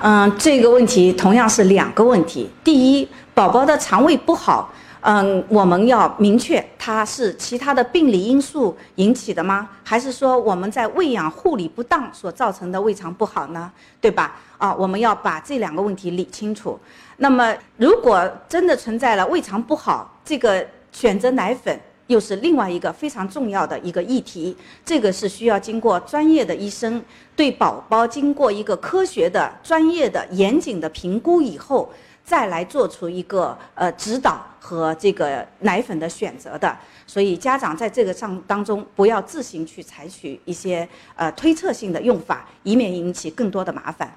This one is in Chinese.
嗯，这个问题同样是两个问题。第一，宝宝的肠胃不好，嗯，我们要明确它是其他的病理因素引起的吗？还是说我们在喂养护理不当所造成的胃肠不好呢？对吧？啊，我们要把这两个问题理清楚。那么，如果真的存在了胃肠不好，这个选择奶粉。又是另外一个非常重要的一个议题，这个是需要经过专业的医生对宝宝经过一个科学的、专业的、严谨的评估以后，再来做出一个呃指导和这个奶粉的选择的。所以家长在这个上当中不要自行去采取一些呃推测性的用法，以免引起更多的麻烦。